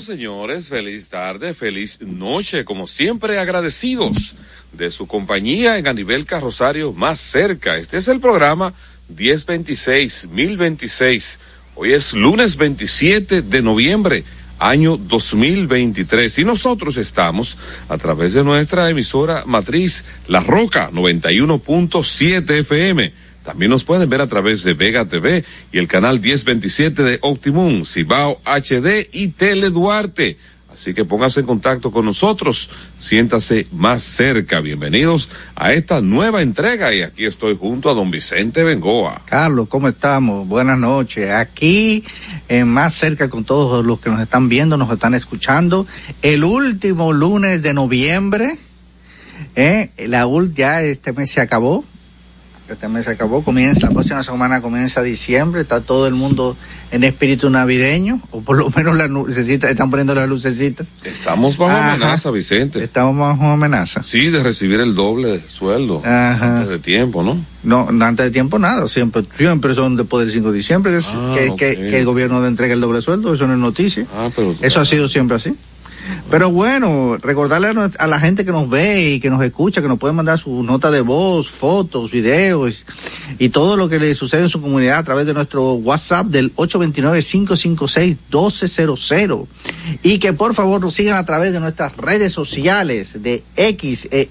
señores. Feliz tarde, feliz noche. Como siempre, agradecidos de su compañía en a nivel carrosario más cerca. Este es el programa 1026, 1026. Hoy es lunes 27 de noviembre, año 2023. Y nosotros estamos a través de nuestra emisora matriz, La Roca 91.7 FM. También nos pueden ver a través de Vega TV y el canal 1027 de Optimum, Cibao HD y Tele Duarte. Así que póngase en contacto con nosotros, siéntase más cerca. Bienvenidos a esta nueva entrega y aquí estoy junto a don Vicente Bengoa. Carlos, ¿cómo estamos? Buenas noches. Aquí eh, más cerca con todos los que nos están viendo, nos están escuchando. El último lunes de noviembre, eh, la ul ya este mes se acabó. Este mes se acabó, comienza, la próxima semana comienza diciembre, está todo el mundo en espíritu navideño, o por lo menos las lucecitas, están poniendo las lucecitas. Estamos bajo Ajá. amenaza, Vicente. Estamos bajo amenaza. Sí, de recibir el doble de sueldo. Ajá. Antes de tiempo, ¿no? No, antes de tiempo nada, siempre, siempre son después del 5 de diciembre que, Ah, que, que- que el gobierno entrega el doble sueldo, eso no es noticia. Ah, pero. Eso ha sido siempre así. Pero bueno, recordarle a, la gente que nos ve y que nos escucha que nos pueden mandar su nota de voz, fotos, videos y todo lo que le sucede en su comunidad a través de nuestro WhatsApp del 829-556-1200. Y que por favor nos sigan a través de nuestras redes sociales de X, eh,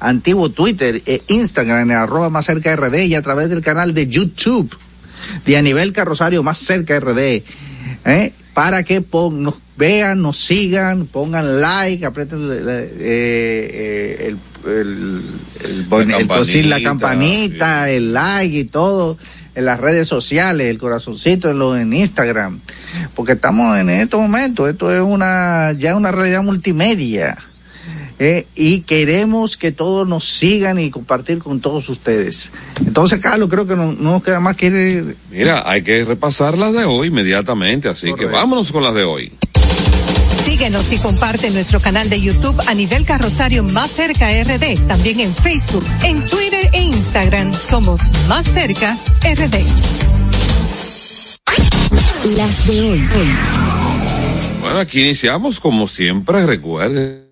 antiguo Twitter e Instagram en arroba más cerca RD y a través del canal de YouTube de a nivel carrosario más cerca RD. ¿eh? Para que pon- nos vean, nos sigan, pongan like, aprieten eh, el, el, el, bon- el cosil, la campanita, sí. el like y todo en las redes sociales, el corazoncito en, lo, en Instagram, porque estamos en estos momentos, esto es una ya una realidad multimedia. Eh, y queremos que todos nos sigan y compartir con todos ustedes. Entonces, Carlos, creo que no, no nos queda más que ir Mira, hay que repasar las de hoy inmediatamente, así que vámonos con las de hoy. Síguenos y comparte nuestro canal de YouTube a nivel carrosario más cerca RD. También en Facebook, en Twitter e Instagram somos más cerca RD. Las de hoy. Bueno, aquí iniciamos como siempre, recuerde.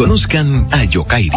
Conozcan a Yokairi.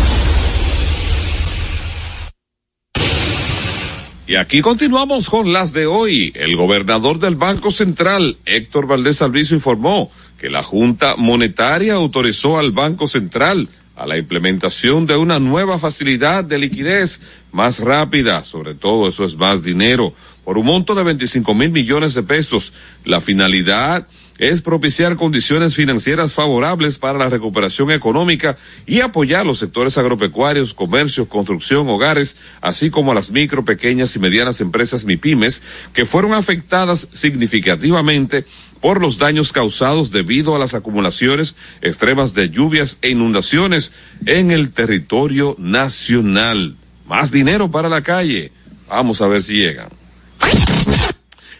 Y aquí continuamos con las de hoy. El gobernador del Banco Central, Héctor Valdés Alviso, informó que la Junta Monetaria autorizó al Banco Central a la implementación de una nueva facilidad de liquidez más rápida, sobre todo eso es más dinero, por un monto de 25 mil millones de pesos. La finalidad es propiciar condiciones financieras favorables para la recuperación económica y apoyar los sectores agropecuarios, comercio, construcción, hogares, así como a las micro, pequeñas y medianas empresas MIPIMES que fueron afectadas significativamente por los daños causados debido a las acumulaciones extremas de lluvias e inundaciones en el territorio nacional. Más dinero para la calle. Vamos a ver si llegan.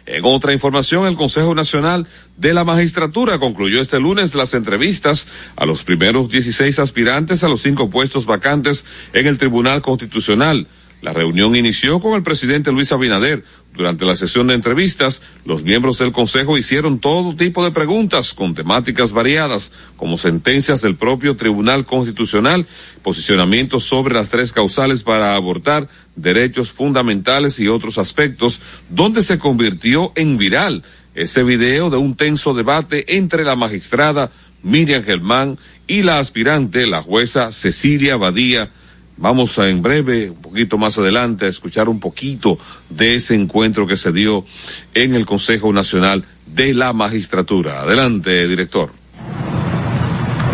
En otra información, el Consejo Nacional de la Magistratura concluyó este lunes las entrevistas a los primeros 16 aspirantes a los cinco puestos vacantes en el Tribunal Constitucional. La reunión inició con el presidente Luis Abinader. Durante la sesión de entrevistas, los miembros del Consejo hicieron todo tipo de preguntas con temáticas variadas, como sentencias del propio Tribunal Constitucional, posicionamientos sobre las tres causales para abortar, derechos fundamentales y otros aspectos, donde se convirtió en viral ese video de un tenso debate entre la magistrada Miriam Germán y la aspirante, la jueza Cecilia Badía, Vamos a, en breve, un poquito más adelante, a escuchar un poquito de ese encuentro que se dio en el Consejo Nacional de la Magistratura. Adelante, director.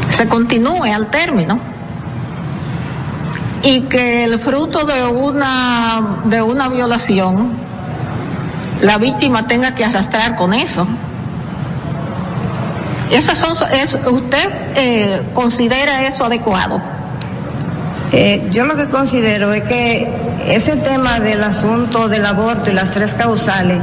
Se continúe al término y que el fruto de una de una violación la víctima tenga que arrastrar con eso. Esas son, es, ¿Usted eh, considera eso adecuado? Eh, yo lo que considero es que ese tema del asunto del aborto y las tres causales,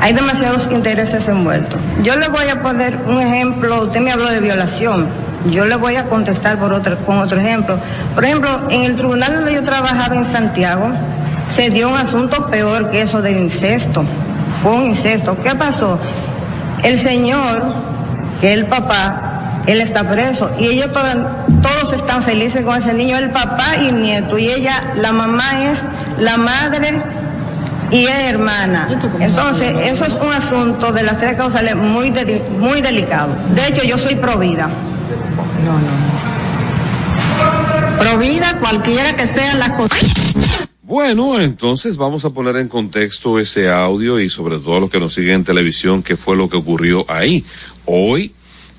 hay demasiados intereses envueltos. Yo le voy a poner un ejemplo, usted me habló de violación, yo le voy a contestar por otro, con otro ejemplo. Por ejemplo, en el tribunal donde yo trabajaba en Santiago, se dio un asunto peor que eso del incesto, un incesto. ¿Qué pasó? El señor, que el papá, él está preso y ellos todos, todos están felices con ese niño, el papá y el nieto, y ella, la mamá es la madre y es hermana. Entonces, eso es un asunto de las tres causales muy, de, muy delicado. De hecho, yo soy provida. No, no. Provida, cualquiera que sean las cosas. Bueno, entonces vamos a poner en contexto ese audio y sobre todo los que nos siguen en televisión, qué fue lo que ocurrió ahí. Hoy,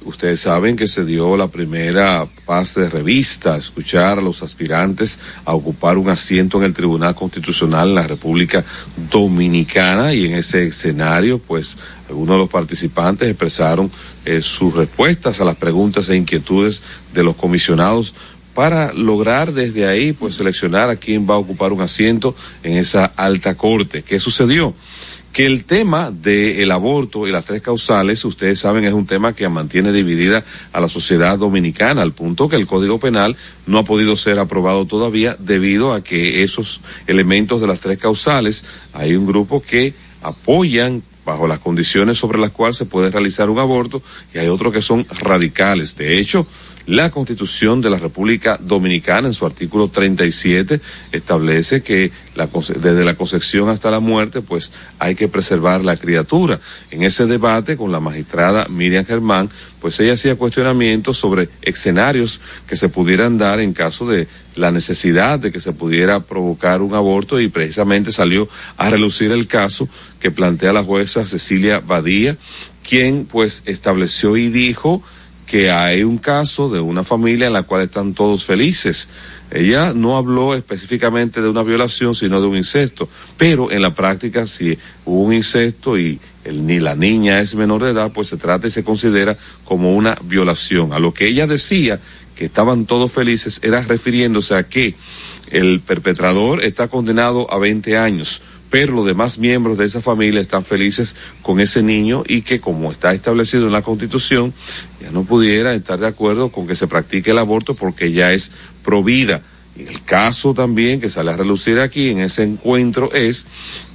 ustedes saben que se dio la primera fase de revista, escuchar a los aspirantes a ocupar un asiento en el Tribunal Constitucional en la República Dominicana y en ese escenario, pues algunos de los participantes expresaron eh, sus respuestas a las preguntas e inquietudes de los comisionados para lograr desde ahí pues seleccionar a quién va a ocupar un asiento en esa alta corte. ¿Qué sucedió? Que el tema del aborto y las tres causales, ustedes saben, es un tema que mantiene dividida a la sociedad dominicana, al punto que el Código Penal no ha podido ser aprobado todavía debido a que esos elementos de las tres causales, hay un grupo que apoyan bajo las condiciones sobre las cuales se puede realizar un aborto y hay otros que son radicales. De hecho, la Constitución de la República Dominicana, en su artículo 37, establece que la, desde la concepción hasta la muerte, pues hay que preservar la criatura. En ese debate con la magistrada Miriam Germán, pues ella hacía cuestionamientos sobre escenarios que se pudieran dar en caso de la necesidad de que se pudiera provocar un aborto y precisamente salió a relucir el caso que plantea la jueza Cecilia Badía, quien pues estableció y dijo que hay un caso de una familia en la cual están todos felices. Ella no habló específicamente de una violación, sino de un incesto, pero en la práctica si hubo un incesto y ni la niña es menor de edad, pues se trata y se considera como una violación. A lo que ella decía que estaban todos felices era refiriéndose a que el perpetrador está condenado a 20 años pero los demás miembros de esa familia están felices con ese niño y que como está establecido en la constitución, ya no pudiera estar de acuerdo con que se practique el aborto porque ya es provida. Y el caso también que sale a relucir aquí en ese encuentro es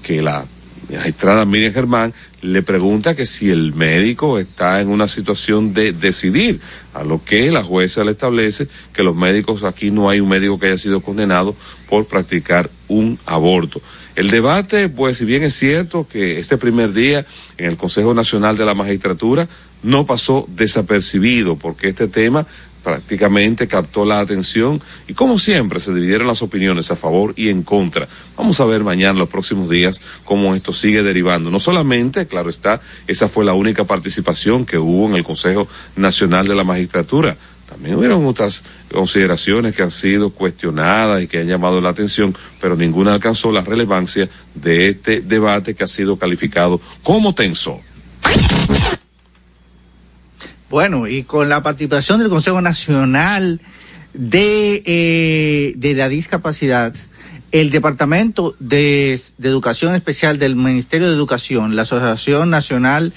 que la magistrada Miriam Germán le pregunta que si el médico está en una situación de decidir, a lo que la jueza le establece que los médicos aquí no hay un médico que haya sido condenado por practicar un aborto. El debate, pues si bien es cierto que este primer día en el Consejo Nacional de la Magistratura no pasó desapercibido porque este tema prácticamente captó la atención y como siempre se dividieron las opiniones a favor y en contra. Vamos a ver mañana, los próximos días, cómo esto sigue derivando. No solamente, claro está, esa fue la única participación que hubo en el Consejo Nacional de la Magistratura. También hubieron otras consideraciones que han sido cuestionadas y que han llamado la atención, pero ninguna alcanzó la relevancia de este debate que ha sido calificado como tenso. Bueno, y con la participación del Consejo Nacional de, eh, de la Discapacidad, el Departamento de, Educación Especial del Ministerio de Educación, la Asociación Nacional de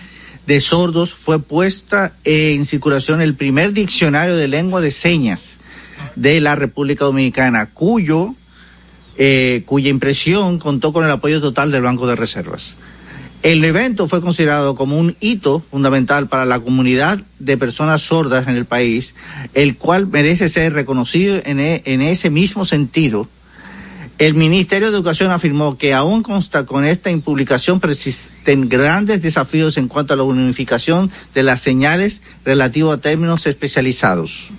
sordos fue puesta en circulación el primer diccionario de lengua de señas de la República Dominicana, cuyo eh, cuya impresión contó con el apoyo total del Banco de Reservas. El evento fue considerado como un hito fundamental para la comunidad de personas sordas en el país, el cual merece ser reconocido en, e, en ese mismo sentido el Ministerio de Educación afirmó que aún consta con esta impublicación persisten grandes desafíos en cuanto a la unificación de las señales relativo a términos especializados.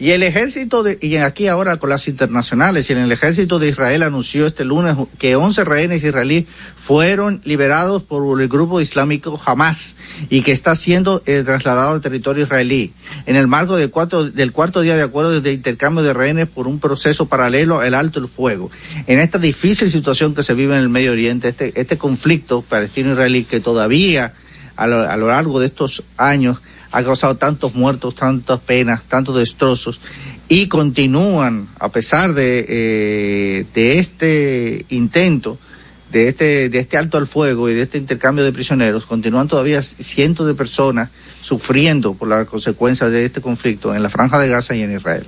Y el ejército de, y aquí ahora con las internacionales, y el ejército de Israel anunció este lunes que 11 rehenes israelíes fueron liberados por el grupo islámico Hamas y que está siendo eh, trasladado al territorio israelí en el marco del cuarto, del cuarto día de acuerdo de intercambio de rehenes por un proceso paralelo al alto el fuego. En esta difícil situación que se vive en el Medio Oriente, este, este conflicto palestino-israelí que todavía a lo, a lo largo de estos años ha causado tantos muertos, tantas penas, tantos destrozos y continúan a pesar de, eh, de este intento, de este, de este alto al fuego y de este intercambio de prisioneros, continúan todavía cientos de personas sufriendo por las consecuencias de este conflicto en la franja de Gaza y en Israel.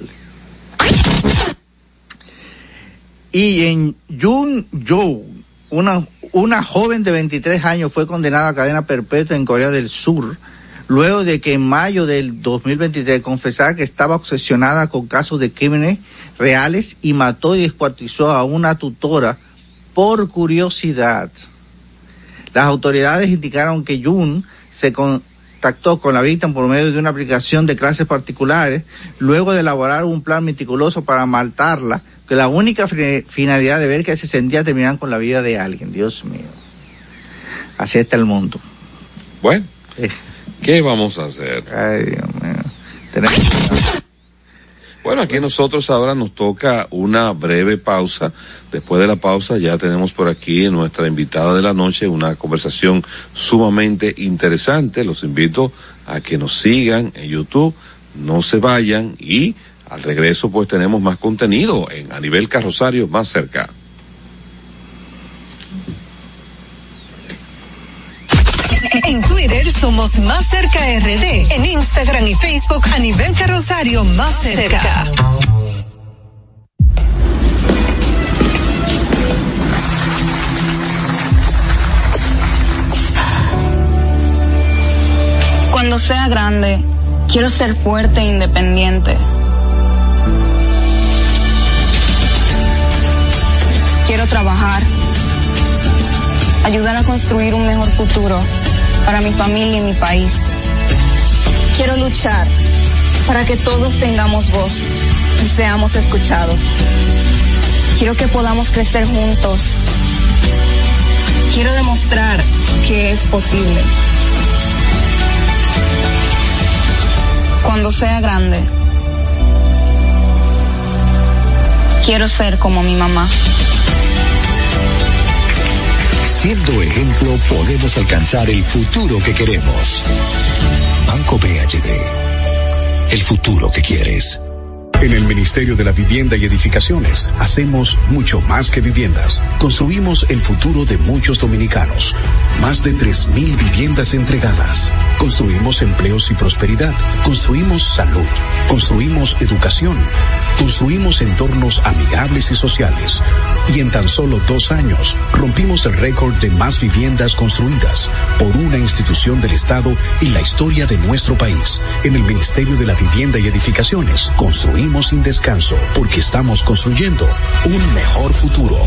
Y en Jun Jo, una, una joven de 23 años fue condenada a cadena perpetua en Corea del Sur luego de que en mayo del 2023 confesara que estaba obsesionada con casos de crímenes reales y mató y descuartizó a una tutora por curiosidad. Las autoridades indicaron que Jun se contactó con la víctima por medio de una aplicación de clases particulares, luego de elaborar un plan meticuloso para matarla, que la única finalidad de ver que se sentía terminar con la vida de alguien. Dios mío. Así está el mundo. Bueno, eh. ¿Qué vamos a hacer? Ay, Dios mío. Tenemos... Bueno, aquí nosotros ahora nos toca una breve pausa. Después de la pausa ya tenemos por aquí nuestra invitada de la noche, una conversación sumamente interesante. Los invito a que nos sigan en YouTube, no se vayan y al regreso pues tenemos más contenido en a nivel carrosario más cerca. Somos Más Cerca RD. En Instagram y Facebook a nivel carrosario Más Cerca. Cuando sea grande, quiero ser fuerte e independiente. Quiero trabajar, ayudar a construir un mejor futuro para mi familia y mi país. Quiero luchar para que todos tengamos voz y seamos escuchados. Quiero que podamos crecer juntos. Quiero demostrar que es posible. Cuando sea grande, quiero ser como mi mamá. Siendo ejemplo, podemos alcanzar el futuro que queremos. Banco BHD. El futuro que quieres. En el Ministerio de la Vivienda y Edificaciones hacemos mucho más que viviendas. Construimos el futuro de muchos dominicanos. Más de 3.000 viviendas entregadas. Construimos empleos y prosperidad. Construimos salud. Construimos educación. Construimos entornos amigables y sociales. Y en tan solo dos años rompimos el récord de más viviendas construidas por una institución del Estado en la historia de nuestro país. En el Ministerio de la Vivienda y Edificaciones construimos sin descanso porque estamos construyendo un mejor futuro.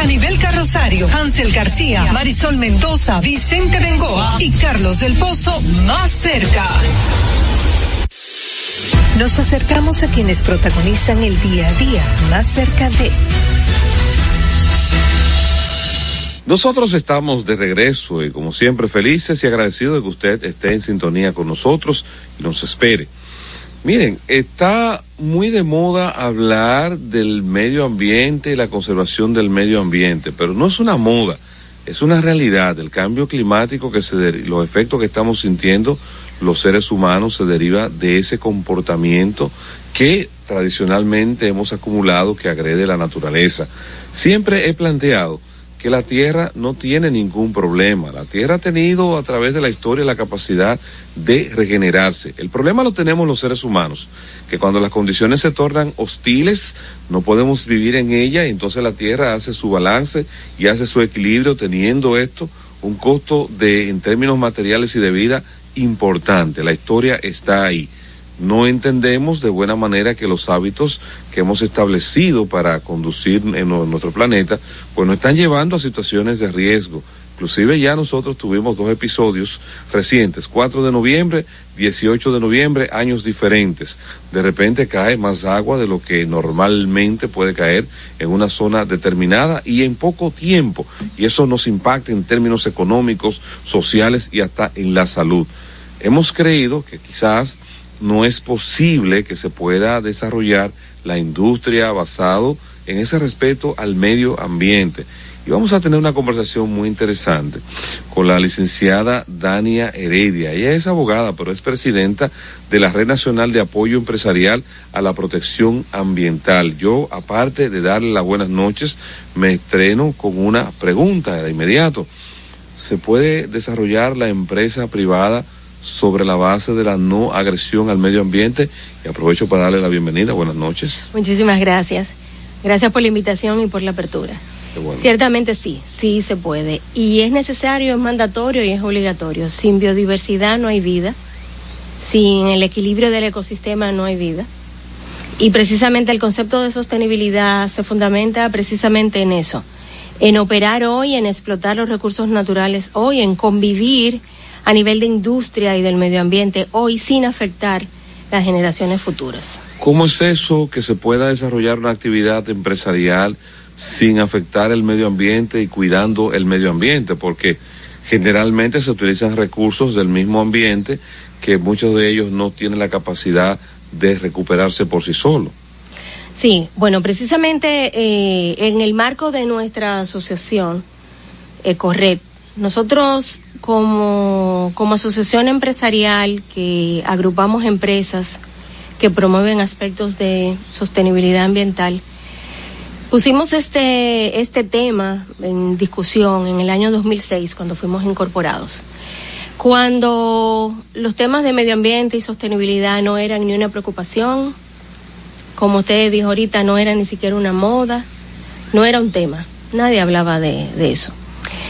a nivel carrosario, Hansel García, Marisol Mendoza, Vicente Bengoa y Carlos del Pozo más cerca. Nos acercamos a quienes protagonizan el día a día más cerca de... Nosotros estamos de regreso y como siempre felices y agradecidos de que usted esté en sintonía con nosotros y nos espere. Miren, está muy de moda hablar del medio ambiente y la conservación del medio ambiente, pero no es una moda, es una realidad. El cambio climático que se los efectos que estamos sintiendo los seres humanos se deriva de ese comportamiento que tradicionalmente hemos acumulado que agrede la naturaleza. Siempre he planteado que la Tierra no tiene ningún problema. La Tierra ha tenido a través de la historia la capacidad de regenerarse. El problema lo tenemos los seres humanos, que cuando las condiciones se tornan hostiles, no podemos vivir en ella y entonces la Tierra hace su balance y hace su equilibrio teniendo esto un costo de en términos materiales y de vida importante. La historia está ahí no entendemos de buena manera que los hábitos que hemos establecido para conducir en nuestro planeta, pues nos están llevando a situaciones de riesgo. Inclusive ya nosotros tuvimos dos episodios recientes, 4 de noviembre, 18 de noviembre, años diferentes. De repente cae más agua de lo que normalmente puede caer en una zona determinada y en poco tiempo. Y eso nos impacta en términos económicos, sociales y hasta en la salud. Hemos creído que quizás no es posible que se pueda desarrollar la industria basado en ese respeto al medio ambiente. Y vamos a tener una conversación muy interesante con la licenciada Dania Heredia. Ella es abogada, pero es presidenta de la Red Nacional de Apoyo Empresarial a la Protección Ambiental. Yo, aparte de darle las buenas noches, me estreno con una pregunta de inmediato. ¿Se puede desarrollar la empresa privada? Sobre la base de la no agresión al medio ambiente. Y aprovecho para darle la bienvenida. Buenas noches. Muchísimas gracias. Gracias por la invitación y por la apertura. Ciertamente sí, sí se puede. Y es necesario, es mandatorio y es obligatorio. Sin biodiversidad no hay vida. Sin el equilibrio del ecosistema no hay vida. Y precisamente el concepto de sostenibilidad se fundamenta precisamente en eso, en operar hoy, en explotar los recursos naturales hoy, en convivir a nivel de industria y del medio ambiente hoy sin afectar las generaciones futuras. ¿Cómo es eso que se pueda desarrollar una actividad empresarial sin afectar el medio ambiente y cuidando el medio ambiente? Porque generalmente se utilizan recursos del mismo ambiente que muchos de ellos no tienen la capacidad de recuperarse por sí solos. Sí, bueno, precisamente eh, en el marco de nuestra asociación, Ecorred, nosotros como, como asociación empresarial que agrupamos empresas que promueven aspectos de sostenibilidad ambiental, pusimos este, este tema en discusión en el año 2006 cuando fuimos incorporados. Cuando los temas de medio ambiente y sostenibilidad no eran ni una preocupación, como usted dijo ahorita, no era ni siquiera una moda, no era un tema, nadie hablaba de, de eso.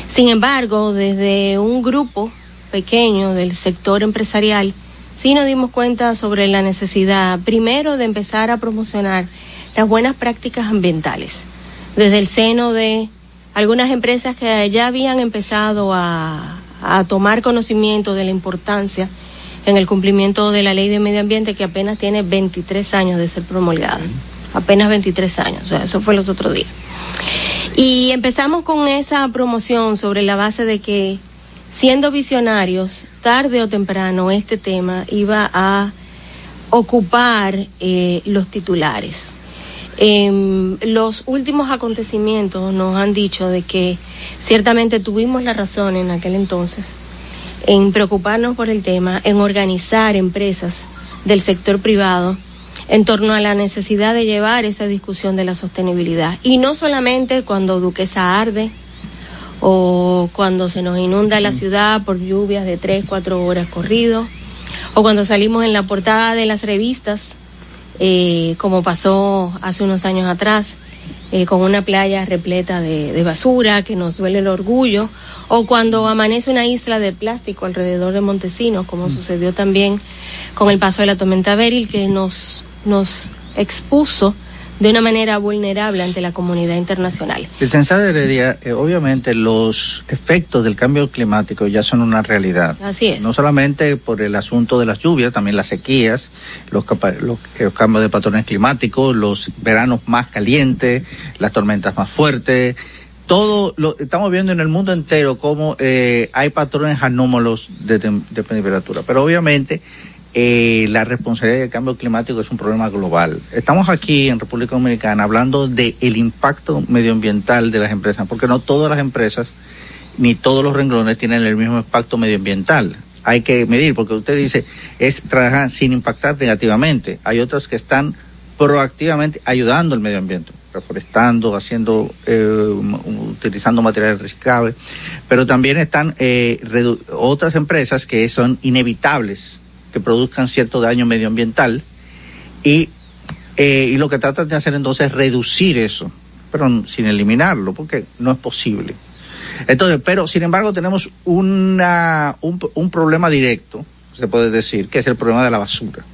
Sin embargo, desde un grupo pequeño del sector empresarial, sí nos dimos cuenta sobre la necesidad, primero, de empezar a promocionar las buenas prácticas ambientales, desde el seno de algunas empresas que ya habían empezado a, tomar conocimiento de la importancia en el cumplimiento de la ley de medio ambiente que apenas tiene 23 años de ser promulgada. Apenas 23 años, o sea, eso fue los otros días. Y empezamos con esa promoción sobre la base de que, siendo visionarios, tarde o temprano este tema iba a ocupar eh, los titulares. Em, los últimos acontecimientos nos han dicho de que ciertamente tuvimos la razón en aquel entonces en preocuparnos por el tema, en organizar empresas del sector privado en torno a la necesidad de llevar esa discusión de la sostenibilidad. Y no solamente cuando Duquesa arde o cuando se nos inunda la ciudad por lluvias de tres, cuatro horas corrido, o cuando salimos en la portada de las revistas, eh, como pasó hace unos años atrás, eh, con una playa repleta de, de, basura que nos duele el orgullo, o cuando amanece una isla de plástico alrededor de Montesinos, como mm. sucedió también con el paso de la tormenta Beryl, que nos nos expuso de una manera vulnerable ante la comunidad internacional. Licenciada Heredia, eh, obviamente los efectos del cambio climático ya son una realidad. Así es. No solamente por el asunto de las lluvias, también las sequías, los, los, cambios de patrones climáticos, los veranos más calientes, las tormentas más fuertes. Todo lo estamos viendo en el mundo entero cómo eh, hay patrones anómalos de, de temperatura. Pero obviamente eh, la responsabilidad del cambio climático es un problema global. Estamos aquí en República Dominicana hablando del el impacto medioambiental de las empresas, porque no todas las empresas ni todos los renglones tienen el mismo impacto medioambiental. Hay que medir, porque usted dice, es trabajar sin impactar negativamente. Hay otras que están proactivamente ayudando al medio ambiente. reforestando, haciendo, eh, utilizando materiales reciclables, pero también están eh, otras empresas que son inevitables, que produzcan cierto daño medioambiental y, eh, y lo que tratan de hacer entonces es reducir eso, pero sin eliminarlo, porque no es posible. Entonces, pero sin embargo tenemos una, un, problema directo, se puede decir, que es el problema de la basura.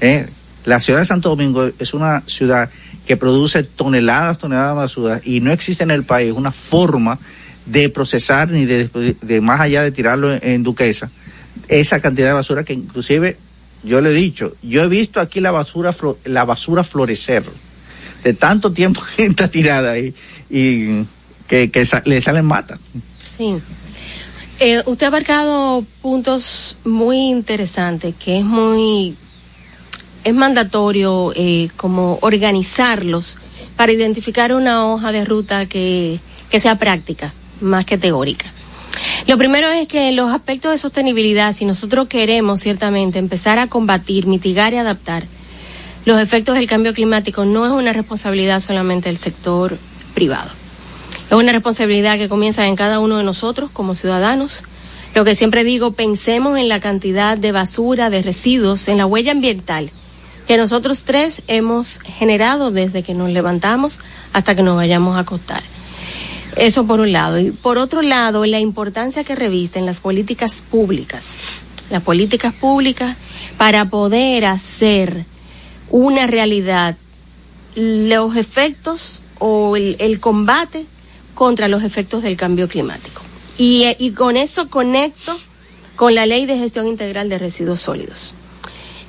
¿eh? La ciudad de Santo Domingo es una ciudad que produce toneladas, toneladas de basura y no existe en el país una forma de procesar ni de, de más allá de tirarlo en, Duquesa esa cantidad de basura que inclusive yo le he dicho, yo he visto aquí la basura la basura florecer de tanto tiempo que está tirada ahí y que, le salen mata. Sí. Eh, usted ha abarcado puntos muy interesantes, que es muy, es mandatorio eh, como organizarlos para identificar una hoja de ruta que, que sea práctica, más que teórica. Lo primero es que los aspectos de sostenibilidad, si nosotros queremos ciertamente empezar a combatir, mitigar y adaptar los efectos del cambio climático, no es una responsabilidad solamente del sector privado. Es una responsabilidad que comienza en cada uno de nosotros como ciudadanos. Lo que siempre digo, pensemos en la cantidad de basura, de residuos, en la huella ambiental que nosotros tres hemos generado desde que nos levantamos hasta que nos vayamos a acostar. Eso por un lado. Y por otro lado, la importancia que revisten las políticas públicas. Las políticas públicas para poder hacer una realidad los efectos o el, combate contra los efectos del cambio climático. Y, con eso conecto con la ley de gestión integral de residuos sólidos.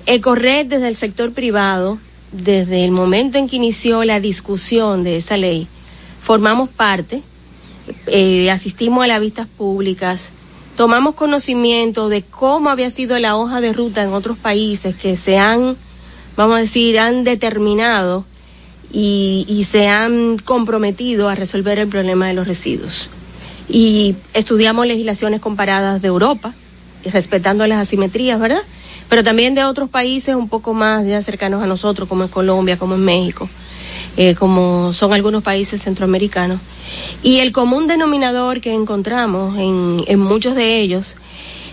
Ecored desde el sector privado, desde el momento en que inició la discusión de esa ley, formamos parte, eh, asistimos a las vistas públicas, tomamos conocimiento de cómo había sido la hoja de ruta en otros países que se han, vamos a decir, han determinado y, y, se han comprometido a resolver el problema de los residuos. Y estudiamos legislaciones comparadas de Europa, respetando las asimetrías, ¿verdad? Pero también de otros países un poco más ya cercanos a nosotros, como en Colombia, como en México, eh, como son algunos países centroamericanos. Y el común denominador que encontramos en, en muchos de ellos,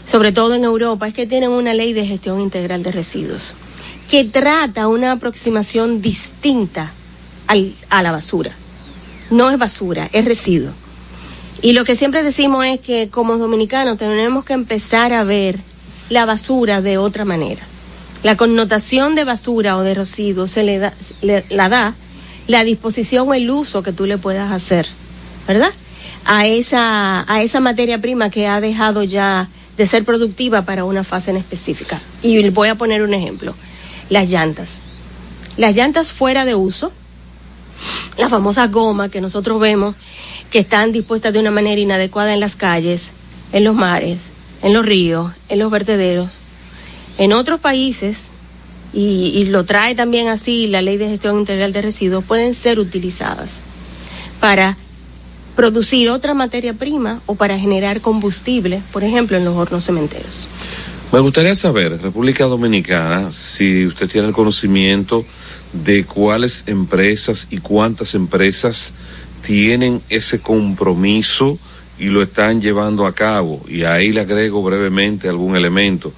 sobre todo en Europa, es que tienen una ley de gestión integral de residuos, que trata una aproximación distinta al, a la basura. No es basura, es residuo. Y lo que siempre decimos es que como dominicanos tenemos que empezar a ver la basura de otra manera. La connotación de basura o de residuo se le da, le, la da la disposición o el uso que tú le puedas hacer, ¿verdad? A esa, a esa materia prima que ha dejado ya de ser productiva para una fase en específica. Y voy a poner un ejemplo. Las llantas. Las llantas fuera de uso, la famosa goma que nosotros vemos que están dispuestas de una manera inadecuada en las calles, en los mares, en los ríos, en los vertederos. En otros países, y, y, lo trae también así la ley de gestión integral de residuos, pueden ser utilizadas para producir otra materia prima o para generar combustible, por ejemplo, en los hornos cementeros. Me gustaría saber, República Dominicana, si usted tiene el conocimiento de cuáles empresas y cuántas empresas tienen ese compromiso y lo están llevando a cabo. Y ahí le agrego brevemente algún elemento.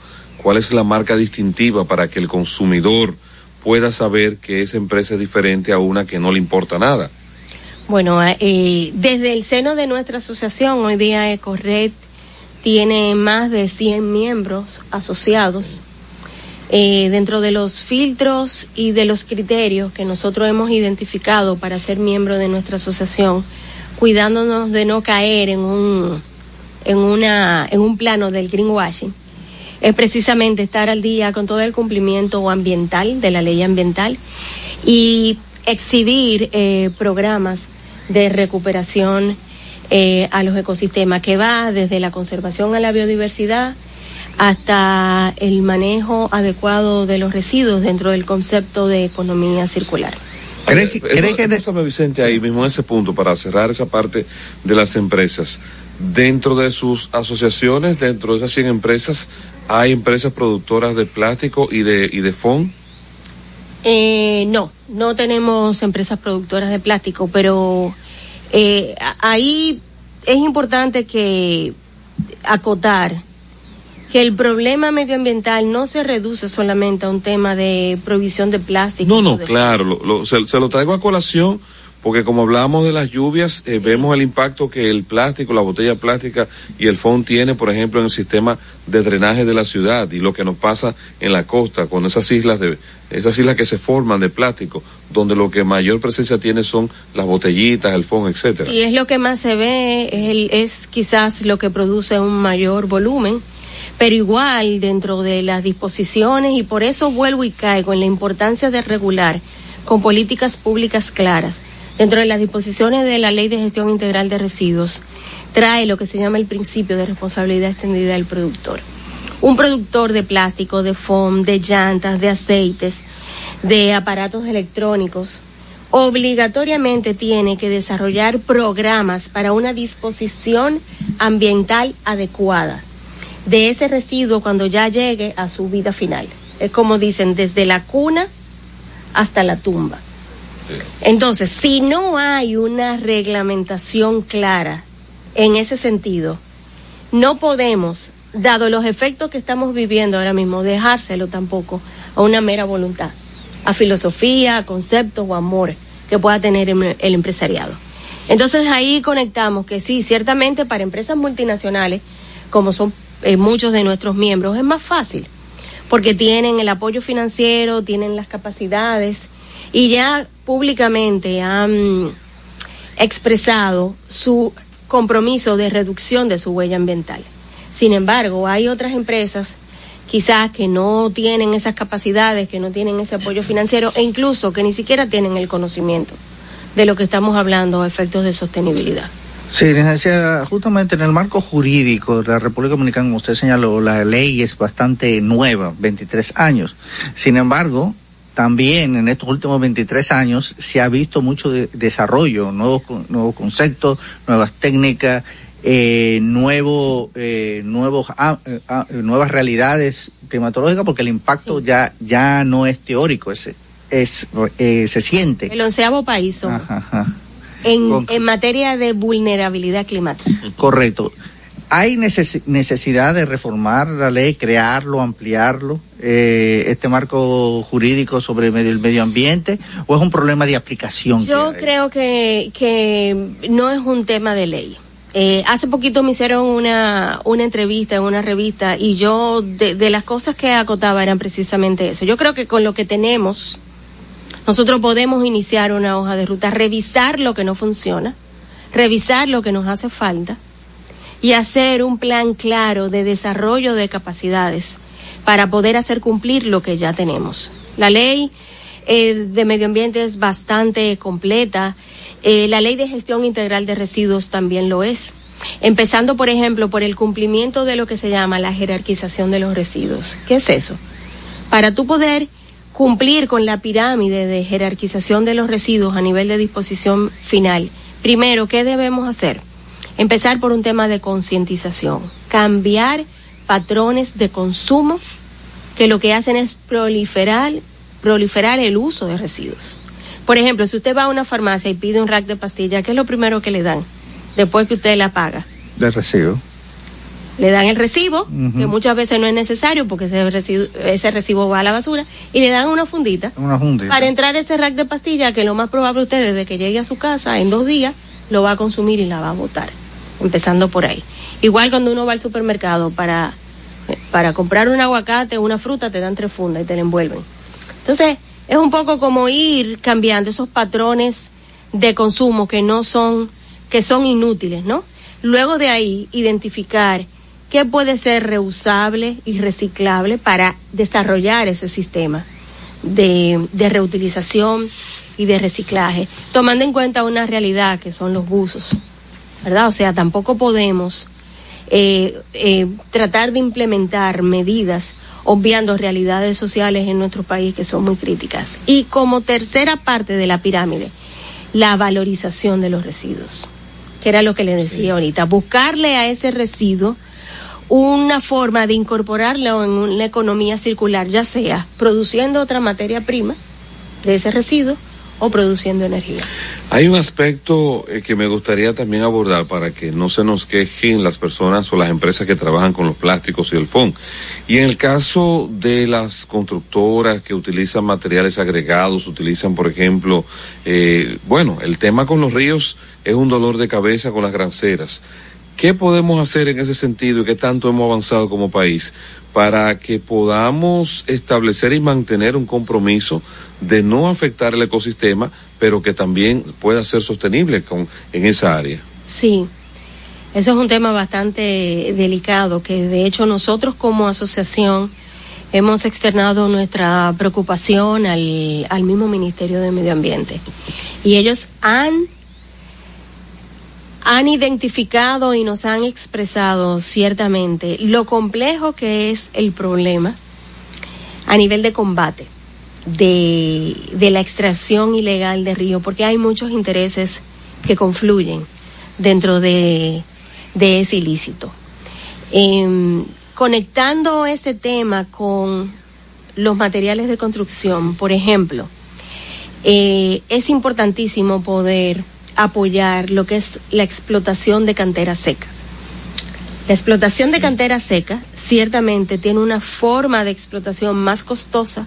¿Cuál es la marca distintiva para que el consumidor pueda saber que esa empresa es diferente a una que no le importa nada? Bueno, eh, desde el seno de nuestra asociación, hoy día EcoRed tiene más de 100 miembros asociados. Eh, dentro de los filtros y de los criterios que nosotros hemos identificado para ser miembro de nuestra asociación, cuidándonos de no caer en un, en una, en un plano del greenwashing, es precisamente estar al día con todo el cumplimiento ambiental, de la ley ambiental, y exhibir eh, programas de recuperación eh, a los ecosistemas, que va desde la conservación a la biodiversidad hasta el manejo adecuado de los residuos dentro del concepto de economía circular. ¿Cree que, ¿cree que. Vicente, ahí mismo en ese punto, para cerrar esa parte de las empresas, dentro de sus asociaciones, dentro de esas 100 empresas, ¿hay empresas productoras de plástico y de, y de foam? Eh, no, no tenemos empresas productoras de plástico, pero eh, ahí es importante que acotar que el problema medioambiental no se reduce solamente a un tema de provisión de plástico. No, no, claro, lo- lo- se, se lo traigo a colación porque como hablábamos de las lluvias, eh, vemos el impacto que el plástico, la botella plástica y el foam tiene, por ejemplo, en el sistema de drenaje de la ciudad y lo que nos pasa en la costa con esas islas de esas islas que se forman de plástico, donde lo que mayor presencia tiene son las botellitas, el foam, etcétera. Y es lo que más se ve, es, el- es quizás lo que produce un mayor volumen, pero igual dentro de las disposiciones, y por eso vuelvo y caigo en la importancia de regular con políticas públicas claras. Dentro de las disposiciones de la Ley de Gestión Integral de Residuos, trae lo que se llama el principio de responsabilidad extendida del productor. Un productor de plástico, de foam, de llantas, de aceites, de aparatos electrónicos, obligatoriamente tiene que desarrollar programas para una disposición ambiental adecuada de ese residuo cuando ya llegue a su vida final. Es como dicen, desde la cuna hasta la tumba. Entonces, si no hay una reglamentación clara en ese sentido, no podemos, dado los efectos que estamos viviendo ahora mismo, dejárselo tampoco a una mera voluntad, a filosofía, a conceptos o amor que pueda tener em- el empresariado. Entonces ahí conectamos que sí, ciertamente para empresas multinacionales, como son eh, muchos de nuestros miembros, es más fácil, porque tienen el apoyo financiero, tienen las capacidades y ya públicamente han expresado su compromiso de reducción de su huella ambiental. Sin embargo, hay otras empresas quizás que no tienen esas capacidades, que no tienen ese apoyo financiero e incluso que ni siquiera tienen el conocimiento de lo que estamos hablando efectos de sostenibilidad. Sí, justamente en el marco jurídico de la República Dominicana, como usted señaló, la ley es bastante nueva, 23 años. Sin embargo, también en estos últimos 23 años se ha visto mucho de- desarrollo, nuevos, nuevos conceptos, nuevas técnicas, eh, nuevo, eh, nuevos, ah, eh, ah, nuevas realidades climatológicas, porque el impacto ya, ya no es teórico, es, es, eh, se siente. El onceavo país somos Ajá, ajá. en, Con- en materia de vulnerabilidad climática. Correcto. ¿Hay neces- necesidad de reformar la ley, crearlo, ampliarlo, eh, este marco jurídico sobre el medio, ambiente, o es un problema de aplicación? Yo creo que, que no es un tema de ley. Eh, hace poquito me hicieron una, una entrevista en una revista y yo de, de las cosas que acotaba eran precisamente eso. Yo creo que con lo que tenemos, nosotros podemos iniciar una hoja de ruta, revisar lo que no funciona, revisar lo que nos hace falta y hacer un plan claro de desarrollo de capacidades para poder hacer cumplir lo que ya tenemos. La ley eh, de medio ambiente es bastante completa. Eh, la ley de gestión integral de residuos también lo es. Empezando, por ejemplo, por el cumplimiento de lo que se llama la jerarquización de los residuos. ¿Qué es eso? Para tú poder cumplir con la pirámide de jerarquización de los residuos a nivel de disposición final, primero, ¿qué debemos hacer? Empezar por un tema de concientización, cambiar patrones de consumo que lo que hacen es proliferar, proliferar el uso de residuos. Por ejemplo, si usted va a una farmacia y pide un rack de pastillas, ¿qué es lo primero que le dan? Después que usted la paga. De residuo. Le dan el recibo, que muchas veces no es necesario porque ese recibo, ese recibo va a la basura, y le dan una fundita Una fundita. para entrar a ese rack de pastillas que lo más probable usted desde que llegue a su casa en dos días lo va a consumir y la va a botar. Empezando por ahí. Igual cuando uno va al supermercado para, para comprar un aguacate o una fruta te dan tres fundas y te la envuelven. Entonces, es un poco como ir cambiando esos patrones de consumo que no son, que son inútiles, ¿no? Luego de ahí, identificar qué puede ser reusable y reciclable para desarrollar ese sistema de, de reutilización y de reciclaje, tomando en cuenta una realidad que son los buzos, ¿verdad? O sea, tampoco podemos eh, eh, tratar de implementar medidas obviando realidades sociales en nuestro país que son muy críticas. Y como tercera parte de la pirámide, la valorización de los residuos, que era lo que le decía ahorita, buscarle a ese residuo una forma de incorporarlo en una economía circular, ya sea produciendo otra materia prima de ese residuo o produciendo energía. Hay un aspecto eh, que me gustaría también abordar para que no se nos quejen las personas o las empresas que trabajan con los plásticos y el FON. Y en el caso de las constructoras que utilizan materiales agregados, utilizan, por ejemplo, eh, bueno, el tema con los ríos es un dolor de cabeza con las granceras. ¿Qué podemos hacer en ese sentido y qué tanto hemos avanzado como país para que podamos establecer y mantener un compromiso de no afectar el ecosistema, pero que también pueda ser sostenible con, en esa área? Sí, eso es un tema bastante delicado que de hecho nosotros como asociación hemos externado nuestra preocupación al, al mismo Ministerio de Medio Ambiente y ellos han han identificado y nos han expresado ciertamente lo complejo que es el problema a nivel de combate de, de la extracción ilegal de río, porque hay muchos intereses que confluyen dentro de, de ese ilícito. Em, conectando ese tema con los materiales de construcción, por ejemplo, eh, es importantísimo poder apoyar lo que es la explotación de cantera seca. La explotación de cantera seca ciertamente tiene una forma de explotación más costosa,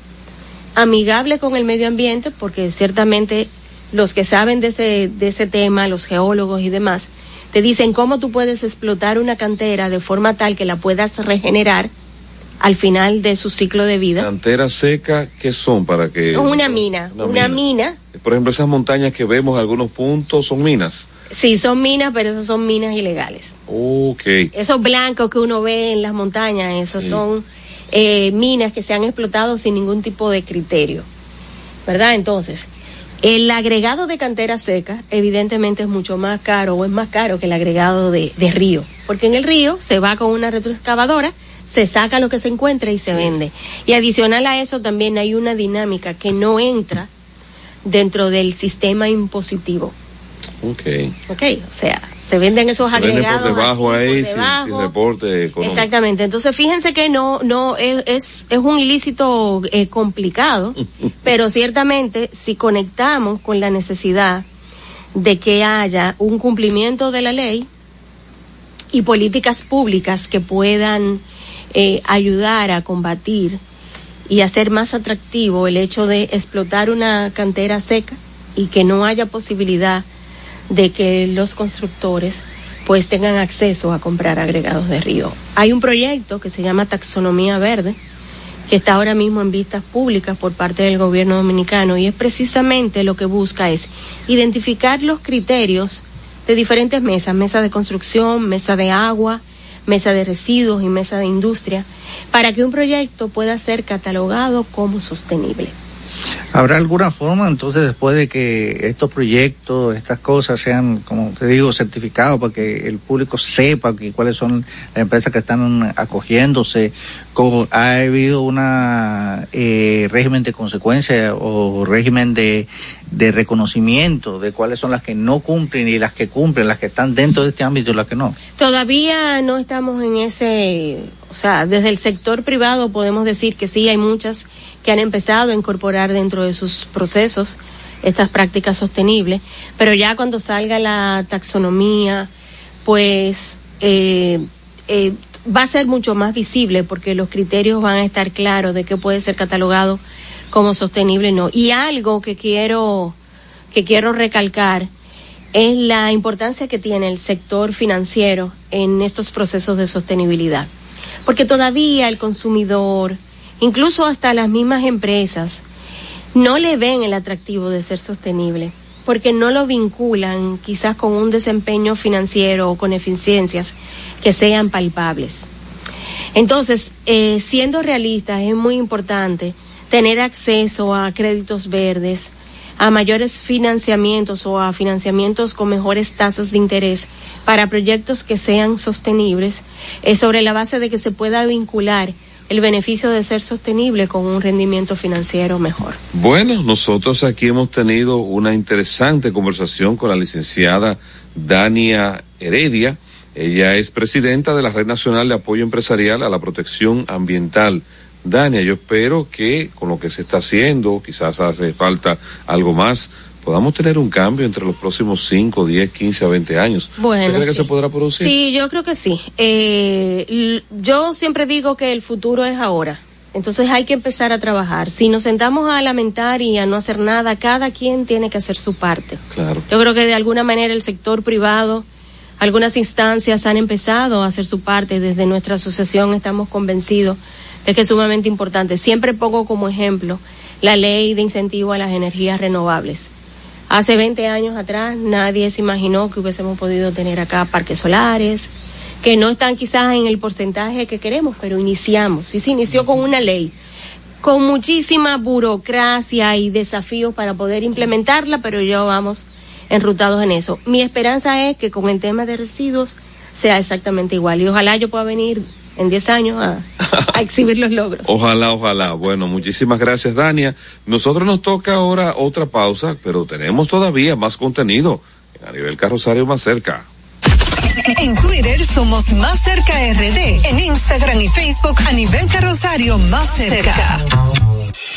amigable con el medio ambiente, porque ciertamente los que saben de ese, de ese tema, los geólogos y demás, te dicen cómo tú puedes explotar una cantera de forma tal que la puedas regenerar al final de su ciclo de vida. Cantera seca, ¿qué son para que? Una mina, una, una mina. mina. Por ejemplo, esas montañas que vemos en algunos puntos son minas. Sí, son minas, pero esas son minas ilegales. Ok. Esos blancos que uno ve en las montañas, esos Sí. son eh, minas que se han explotado sin ningún tipo de criterio. ¿Verdad? Entonces, el agregado de cantera seca evidentemente es mucho más caro o es más caro que el agregado de, de río. Porque en el río se va con una retroexcavadora, se saca lo que se encuentra y se vende. Y adicional a eso también hay una dinámica que no entra dentro del sistema impositivo. Ok. ¿Ok? O sea, se venden esos Se agregados. por debajo así, por ahí, sin, debajo. sin reporte económico. Exactamente. Entonces, fíjense que no, no, es, es, es un ilícito eh, complicado, pero ciertamente si conectamos con la necesidad de que haya un cumplimiento de la ley y políticas públicas que puedan eh, ayudar a combatir y hacer más atractivo el hecho de explotar una cantera seca y que no haya posibilidad de que los constructores pues tengan acceso a comprar agregados de río. Hay un proyecto que se llama Taxonomía Verde, que está ahora mismo en vistas públicas por parte del gobierno dominicano y es precisamente lo que busca es identificar los criterios de diferentes mesas, mesa de construcción, mesa de agua, mesa de residuos y mesa de industria, para que un proyecto pueda ser catalogado como sostenible. ¿Habrá alguna forma entonces después de que estos proyectos, estas cosas sean, como te digo, certificados para que el público sepa que cuáles son las empresas que están acogiéndose? co- ¿Ha habido una eh, régimen de consecuencia o régimen de, de reconocimiento de cuáles son las que no cumplen y las que cumplen, las que están dentro de este ámbito y las que no? Todavía no estamos en ese, o sea, desde el sector privado podemos decir que sí, hay muchas que han empezado a incorporar dentro de sus procesos estas prácticas sostenibles, pero ya cuando salga la taxonomía, pues eh, eh, va a ser mucho más visible porque los criterios van a estar claros de qué puede ser catalogado como sostenible y no. Y algo que quiero, que quiero recalcar es la importancia que tiene el sector financiero en estos procesos de sostenibilidad. Porque todavía el consumidor, incluso hasta las mismas empresas, no le ven el atractivo de ser sostenible, porque no lo vinculan quizás con un desempeño financiero o con eficiencias que sean palpables. Entonces, eh, siendo realistas, es muy importante tener acceso a créditos verdes, a mayores financiamientos o a financiamientos con mejores tasas de interés para proyectos que sean sostenibles, eh, sobre la base de que se pueda vincular el beneficio de ser sostenible con un rendimiento financiero mejor. Bueno, nosotros aquí hemos tenido una interesante conversación con la licenciada Dania Heredia. Ella es presidenta de la Red Nacional de Apoyo Empresarial a la Protección Ambiental Dania, yo espero que con lo que se está haciendo, quizás hace falta algo más, podamos tener un cambio entre los próximos 5, 10, 15 a 20 años. Bueno, ¿Usted cree que sí. se podrá producir? Sí, yo creo que sí. Eh, yo siempre digo que el futuro es ahora. Entonces hay que empezar a trabajar. Si nos sentamos a lamentar y a no hacer nada, cada quien tiene que hacer su parte. Claro. Yo creo que de alguna manera el sector privado, algunas instancias han empezado a hacer su parte. Desde nuestra asociación estamos convencidos de que es sumamente importante. Siempre pongo como ejemplo la ley de incentivo a las energías renovables. Hace 20 años atrás nadie se imaginó que hubiésemos podido tener acá parques solares, que no están quizás en el porcentaje que queremos, pero iniciamos. Y se inició con una ley, con muchísima burocracia y desafíos para poder implementarla, pero ya vamos enrutados en eso. Mi esperanza es que con el tema de residuos sea exactamente igual y ojalá yo pueda venir en 10 años a, a exhibir los logros. Ojalá, ojalá. Bueno, muchísimas gracias, Dania. Nosotros nos toca ahora otra pausa, pero tenemos todavía más contenido a nivel carrosario más cerca. En Twitter somos Más Cerca RD. En Instagram y Facebook a nivel carrosario Más Cerca.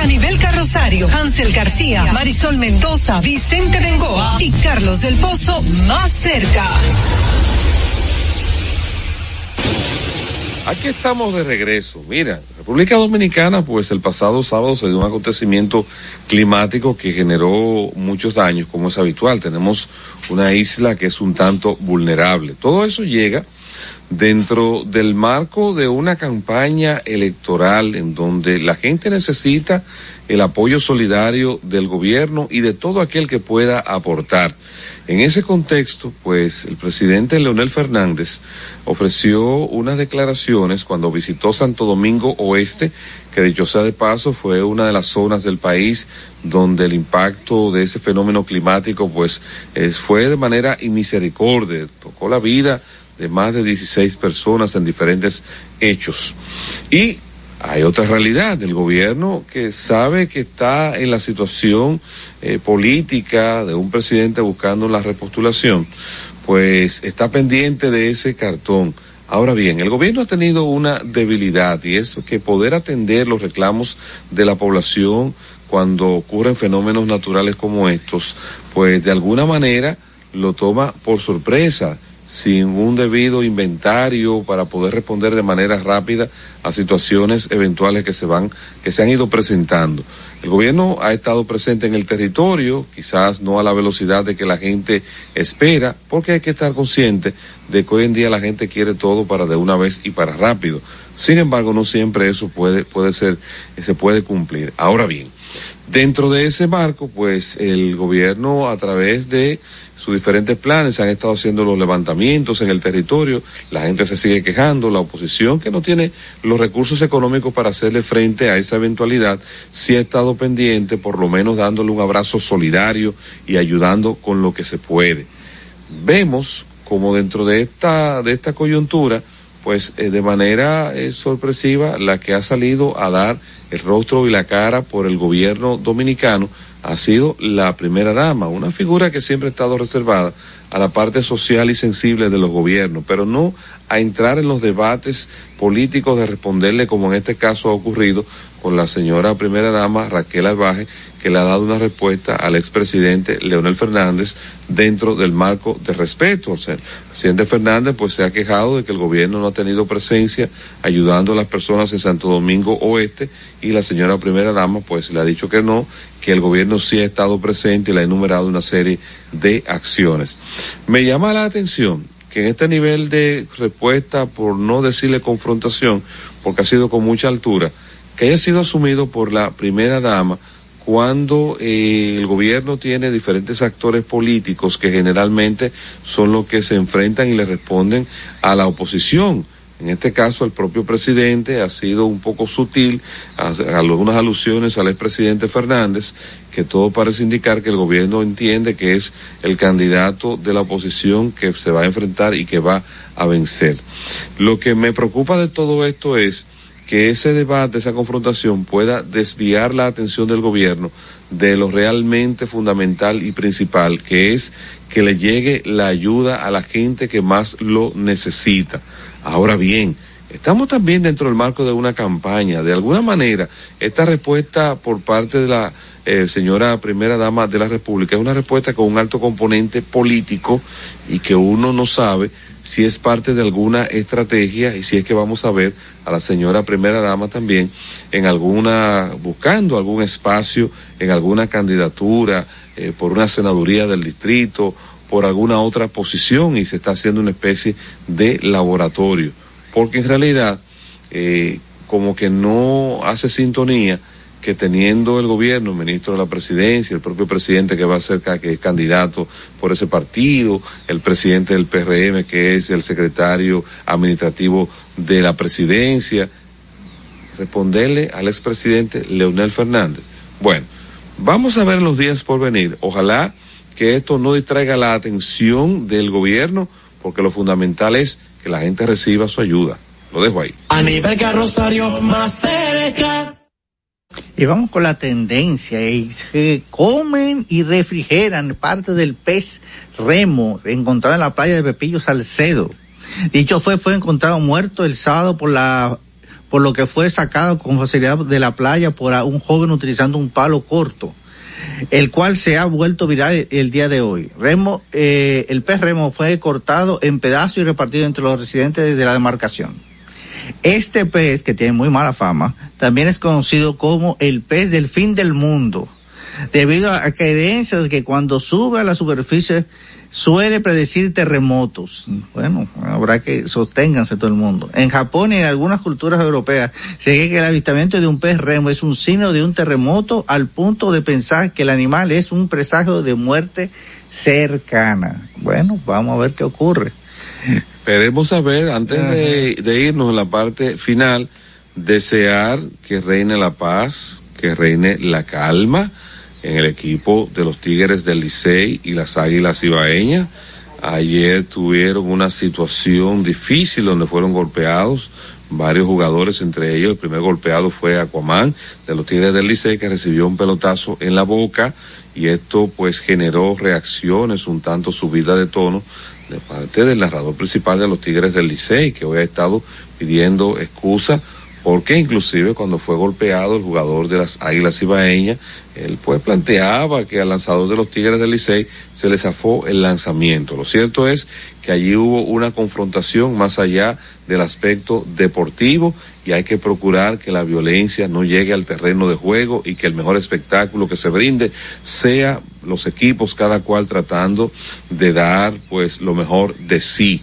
A nivel carrosario, Hansel García, Marisol Mendoza, Vicente Bengoa y Carlos del Pozo más cerca. Aquí estamos de regreso. Mira, República Dominicana, pues el pasado sábado se dio un acontecimiento climático que generó muchos daños, como es habitual. Tenemos una isla que es un tanto vulnerable. Todo eso llega dentro del marco de una campaña electoral en donde la gente necesita el apoyo solidario del gobierno y de todo aquel que pueda aportar. En ese contexto, pues el presidente Leonel Fernández ofreció unas declaraciones cuando visitó Santo Domingo Oeste, que dicho sea de paso fue una de las zonas del país donde el impacto de ese fenómeno climático pues es, fue de manera inmisericordia, tocó la vida de más de 16 personas en diferentes hechos. Y hay otra realidad del gobierno que sabe que está en la situación eh, política de un presidente buscando la repostulación, pues está pendiente de ese cartón. Ahora bien, el gobierno ha tenido una debilidad y es que poder atender los reclamos de la población cuando ocurren fenómenos naturales como estos, pues de alguna manera lo toma por sorpresa sin un debido inventario para poder responder de manera rápida a situaciones eventuales que se van, que se han ido presentando. El gobierno ha estado presente en el territorio, quizás no a la velocidad de que la gente espera, porque hay que estar consciente de que hoy en día la gente quiere todo para de una vez y para rápido. Sin embargo, no siempre eso puede, puede ser, se puede cumplir. Ahora bien, dentro de ese marco, pues el gobierno a través de sus diferentes planes, han estado haciendo los levantamientos en el territorio, la gente se sigue quejando, la oposición que no tiene los recursos económicos para hacerle frente a esa eventualidad, sí ha estado pendiente, por lo menos dándole un abrazo solidario y ayudando con lo que se puede. Vemos como dentro de esta, de esta coyuntura, pues eh, de manera eh, sorpresiva, la que ha salido a dar el rostro y la cara por el gobierno dominicano, ha sido la primera dama, una figura que siempre ha estado reservada a la parte social y sensible de los gobiernos, pero no a entrar en los debates políticos de responderle como en este caso ha ocurrido con la señora primera dama Raquel Albaje, que le ha dado una respuesta al expresidente Leonel Fernández dentro del marco de respeto. O sea, el presidente Fernández pues se ha quejado de que el gobierno no ha tenido presencia ayudando a las personas en Santo Domingo Oeste y la señora primera dama pues le ha dicho que no, que el gobierno sí ha estado presente y le ha enumerado una serie de acciones. Me llama la atención que en este nivel de respuesta, por no decirle confrontación, porque ha sido con mucha altura, que haya sido asumido por la primera dama cuando eh, el gobierno tiene diferentes actores políticos que generalmente son los que se enfrentan y le responden a la oposición. En este caso, el propio presidente ha sido un poco sutil, a, algunas alusiones al expresidente Fernández, que todo parece indicar que el gobierno entiende que es el candidato de la oposición que se va a enfrentar y que va a vencer. Lo que me preocupa de todo esto es que ese debate, esa confrontación pueda desviar la atención del gobierno de lo realmente fundamental y principal, que es que le llegue la ayuda a la gente que más lo necesita. Ahora bien, estamos también dentro del marco de una campaña. De alguna manera, esta respuesta por parte de la eh, señora primera dama de la República es una respuesta con un alto componente político y que uno no sabe si es parte de alguna estrategia y si es que vamos a ver a la señora primera dama también en alguna, buscando algún espacio en alguna candidatura eh, por una senaduría del distrito, por alguna otra posición y se está haciendo una especie de laboratorio. Porque en realidad, eh, como que no hace sintonía que teniendo el gobierno, el ministro de la presidencia, el propio presidente que va a ser que es candidato por ese partido, el presidente del PRM que es el secretario administrativo de la presidencia, responderle al expresidente Leonel Fernández. Bueno, vamos a ver en los días por venir. Ojalá que esto no distraiga la atención del gobierno, porque lo fundamental es que la gente reciba su ayuda. Lo dejo ahí. Y vamos con la tendencia, y se comen y refrigeran parte del pez remo encontrado en la playa de Pepillo Salcedo. Dicho fue, fue encontrado muerto el sábado por la, por lo que fue sacado con facilidad de la playa por un joven utilizando un palo corto, el cual se ha vuelto viral el, día de hoy. Remo, eh, el pez remo fue cortado en pedazos y repartido entre los residentes de la demarcación. Este pez, que tiene muy mala fama, también es conocido como el pez del fin del mundo, debido a creencias de que cuando sube a la superficie suele predecir terremotos. Bueno, habrá que sosténganse todo el mundo. En Japón y en algunas culturas europeas se cree que el avistamiento de un pez remo es un signo de un terremoto al punto de pensar que el animal es un presagio de muerte cercana. Bueno, vamos a ver qué ocurre. Esperemos saber, antes de, de, irnos a la parte final, desear que reine la paz, que reine la calma en el equipo de los Tigres del Licey y las Águilas Ibaeñas. Ayer tuvieron una situación difícil donde fueron golpeados varios jugadores, entre ellos el primer golpeado fue Aquaman de los Tigres del Licey que recibió un pelotazo en la boca y esto pues generó reacciones un tanto subida de tono de parte del narrador principal de los Tigres del Licey, que hoy ha estado pidiendo excusa porque inclusive cuando fue golpeado el jugador de las Águilas Ibaeñas, él pues planteaba que al lanzador de los Tigres del Licey se le zafó el lanzamiento. Lo cierto es que allí hubo una confrontación más allá del aspecto deportivo y hay que procurar que la violencia no llegue al terreno de juego y que el mejor espectáculo que se brinde sea los equipos cada cual tratando de dar pues lo mejor de sí.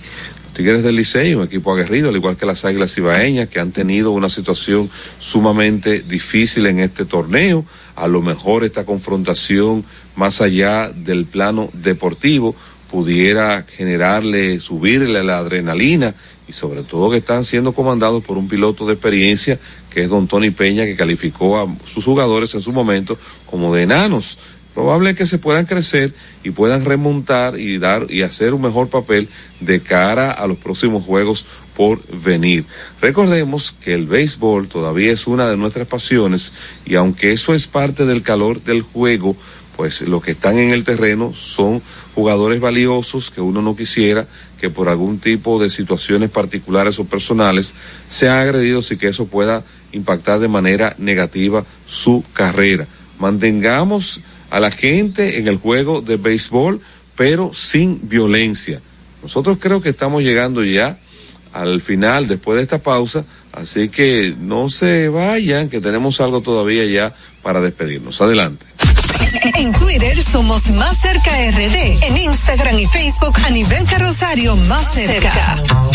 Tigres del Licey, un equipo aguerrido, al igual que las Águilas Ibaeñas, que han tenido una situación sumamente difícil en este torneo. A lo mejor esta confrontación, más allá del plano deportivo, pudiera generarle, subirle la adrenalina y sobre todo que están siendo comandados por un piloto de experiencia que es don Tony Peña, que calificó a sus jugadores en su momento como de enanos probable que se puedan crecer y puedan remontar y dar y hacer un mejor papel de cara a los próximos juegos por venir. Recordemos que el béisbol todavía es una de nuestras pasiones y aunque eso es parte del calor del juego, pues los que están en el terreno son jugadores valiosos que uno no quisiera que por algún tipo de situaciones particulares o personales sean agredidos y que eso pueda impactar de manera negativa su carrera. Mantengamos a la gente en el juego de béisbol, pero sin violencia. Nosotros creo que estamos llegando ya al final después de esta pausa, así que no se vayan, que tenemos algo todavía ya para despedirnos. Adelante. En Twitter somos Más Cerca RD, en Instagram y Facebook a nivel carrosario Más Cerca.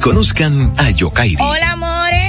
Conozcan a Yokairi.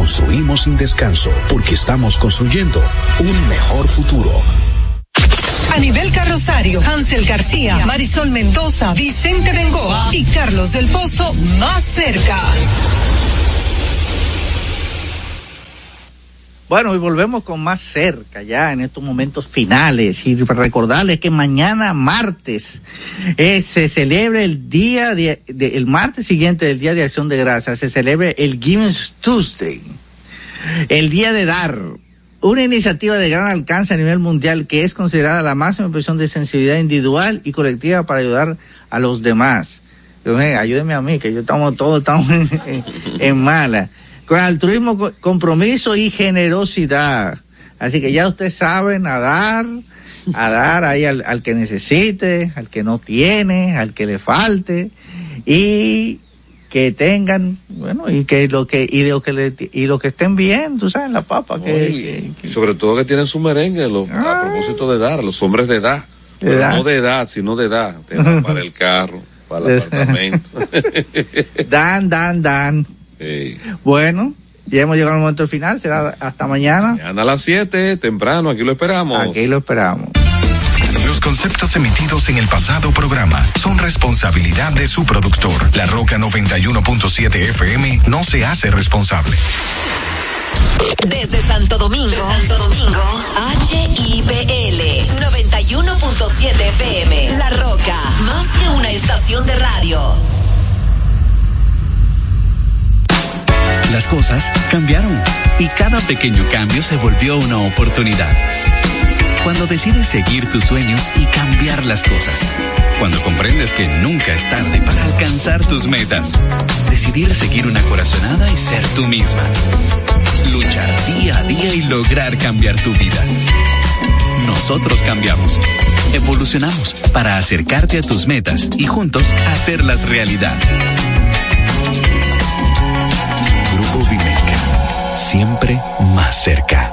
construimos sin descanso porque estamos construyendo un mejor futuro. A nivel carrosario, Hansel García, Marisol Mendoza, Vicente Bengoa y Carlos del Pozo más cerca. Bueno, y volvemos con más cerca ya en estos momentos finales y recordarles que mañana martes eh, se celebra el día de, el martes siguiente del Día de Acción de Gracias, se celebra el Giving Tuesday, el Día de Dar, una iniciativa de gran alcance a nivel mundial que es considerada la máxima expresión de sensibilidad individual y colectiva para ayudar a los demás. Yo, "Eh, ayúdeme a mí, que yo estamos todos estamos en mala. Con altruismo, co- compromiso y generosidad. Así que ya usted sabe nadar, a dar ahí al, al que necesite, al que no tiene, al que le falte. y que tengan, bueno, y que lo que, y lo que le, y lo que estén bien, tú sabes, la papa, que, que- Y sobre todo que tienen su merengue, lo- a propósito de edad, los hombres de edad. Pero edad. no de edad, sino de edad. Para el carro, para el apartamento. dan, dan, dan. Bueno, ya hemos llegado al momento final, será hasta mañana. Mañana a las 7, temprano, aquí lo esperamos. Aquí lo esperamos. Los conceptos emitidos en el pasado programa son responsabilidad de su productor. La Roca 91.7 FM no se hace responsable. Desde Santo Domingo, Santo Domingo, HIPL 91.7 FM. La Roca, más que una estación de radio. Las cosas cambiaron y cada pequeño cambio se volvió una oportunidad. Cuando decides seguir tus sueños y cambiar las cosas. Cuando comprendes que nunca es tarde para alcanzar tus metas. Decidir seguir una corazonada y ser tú misma. Luchar día a día y lograr cambiar tu vida. Nosotros cambiamos. Evolucionamos para acercarte a tus metas y juntos hacerlas realidad. Vimeca. Siempre más cerca.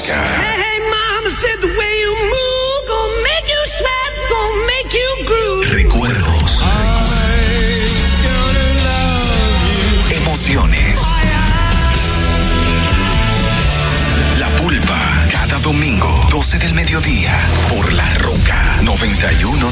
Hey, hey, mama said the way you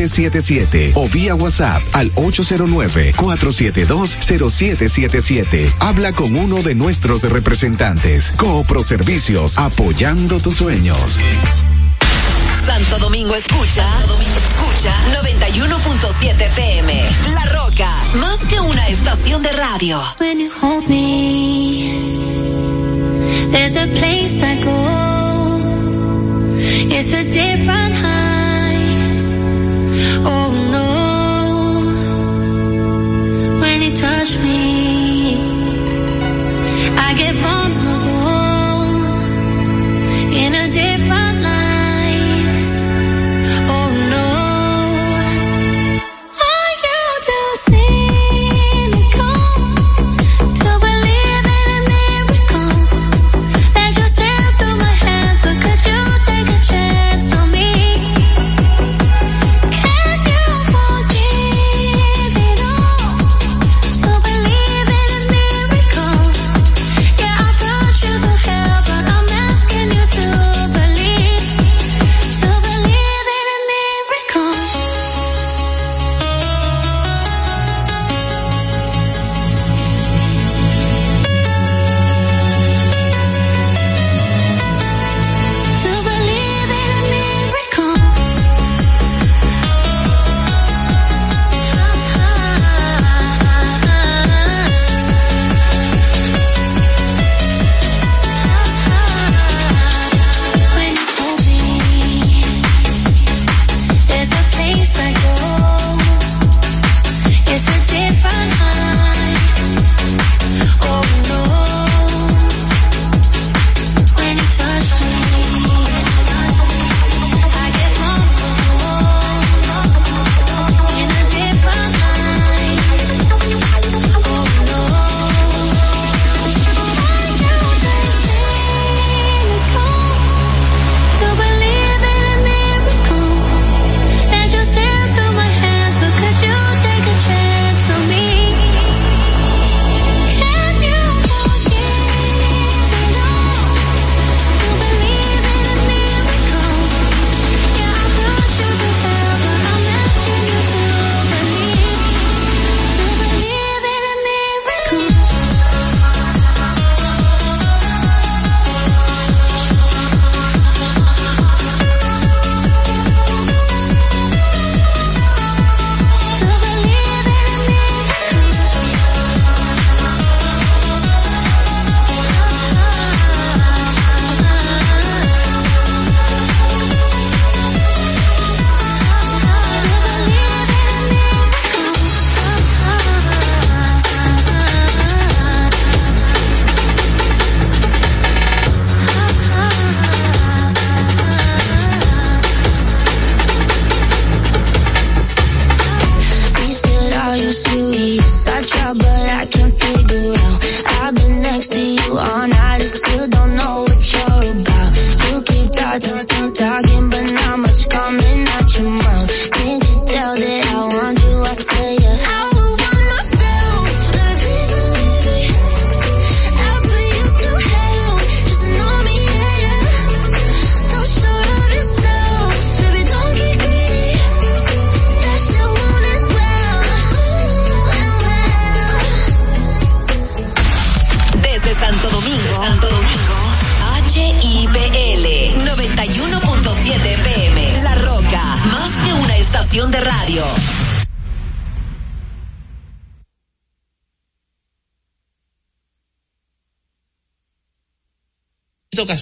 809-472-0777 o vía WhatsApp al 809-472-0777. Habla con uno de nuestros representantes. Coopro Servicios, apoyando tus sueños. Santo Domingo escucha, Santo Domingo escucha 91.7 FM. La Roca, más que una estación de radio. When you hold me, there's a place I go. It's a different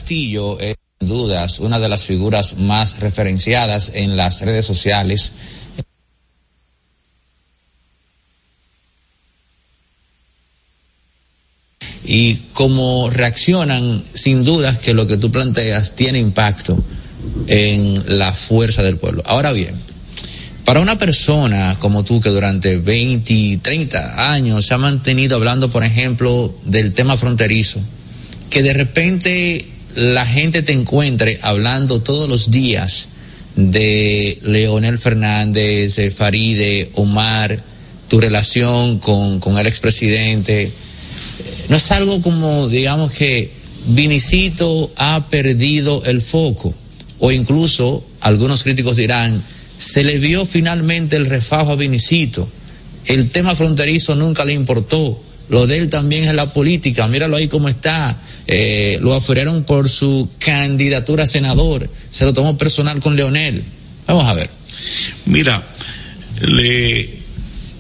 Castillo es, sin dudas, una de las figuras más referenciadas en las redes sociales. Y cómo reaccionan, sin dudas que lo que tú planteas tiene impacto en la fuerza del pueblo. Ahora bien, para una persona como tú que durante 20, 30 años se ha mantenido hablando, por ejemplo, del tema fronterizo, que de repente la gente te encuentre hablando todos los días de Leonel Fernández, de Faride, Omar, tu relación con, con el expresidente, no es algo como, digamos que Vinicito ha perdido el foco, o incluso algunos críticos dirán, se le vio finalmente el refajo a Vinicito, el tema fronterizo nunca le importó, lo de él también es la política, míralo ahí cómo está, eh, lo afueraron por su candidatura a senador, se lo tomó personal con Leonel. Vamos a ver. Mira,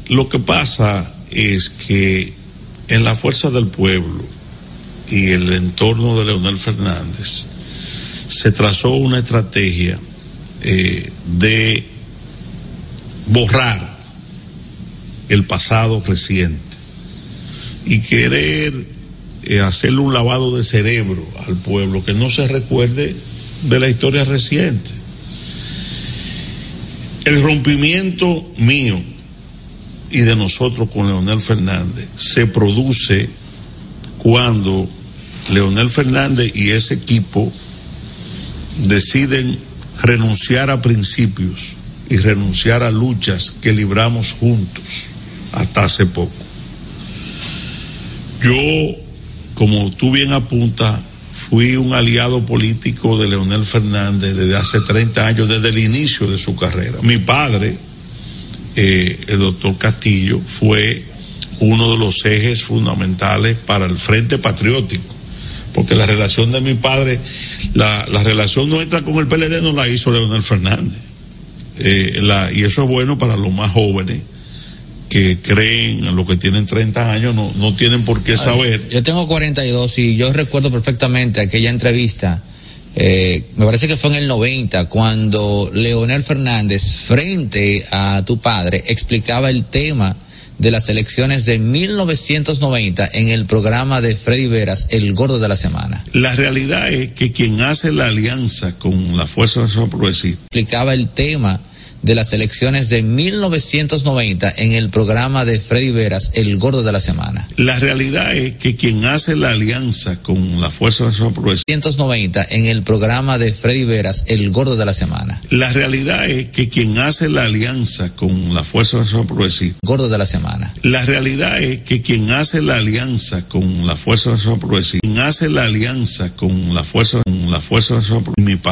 lo que pasa es que en la fuerza del pueblo y el entorno de Leonel Fernández se trazó una estrategia eh, de borrar el pasado reciente y querer eh, hacerle un lavado de cerebro al pueblo que no se recuerde de la historia reciente. El rompimiento mío y de nosotros con Leonel Fernández se produce cuando Leonel Fernández y ese equipo deciden renunciar a principios y renunciar a luchas que libramos juntos hasta hace poco. Yo, como tú bien apuntas, fui un aliado político de Leonel Fernández desde hace 30 años, desde el inicio de su carrera. Mi padre, eh, el doctor Castillo, fue uno de los ejes fundamentales para el Frente Patriótico, porque la relación de mi padre, la, la relación nuestra con el PLD no la hizo Leonel Fernández. Eh, la, y eso es bueno para los más jóvenes que creen en lo que tienen 30 años, no, no tienen por qué saber. Yo tengo 42 y yo recuerdo perfectamente aquella entrevista, eh, me parece que fue en el 90, cuando Leonel Fernández, frente a tu padre, explicaba el tema de las elecciones de 1990 en el programa de Freddy Veras, El Gordo de la Semana. La realidad es que quien hace la alianza con la Fuerza Progresista Explicaba el tema de las elecciones de 1990 en el programa de Freddy Veras, El Gordo de la Semana. La realidad es que quien hace la alianza con la Fuerza Nacional Progresista 1990 en el programa de Freddy Veras, El Gordo de la Semana. La realidad es que quien hace la alianza con la Fuerza Nacional Progresista Gordo de la Semana. La realidad es que quien hace la alianza con la Fuerza Nacional Progresista, quien hace la alianza con la Fuerza, con la Fuerza Nacional Progresista,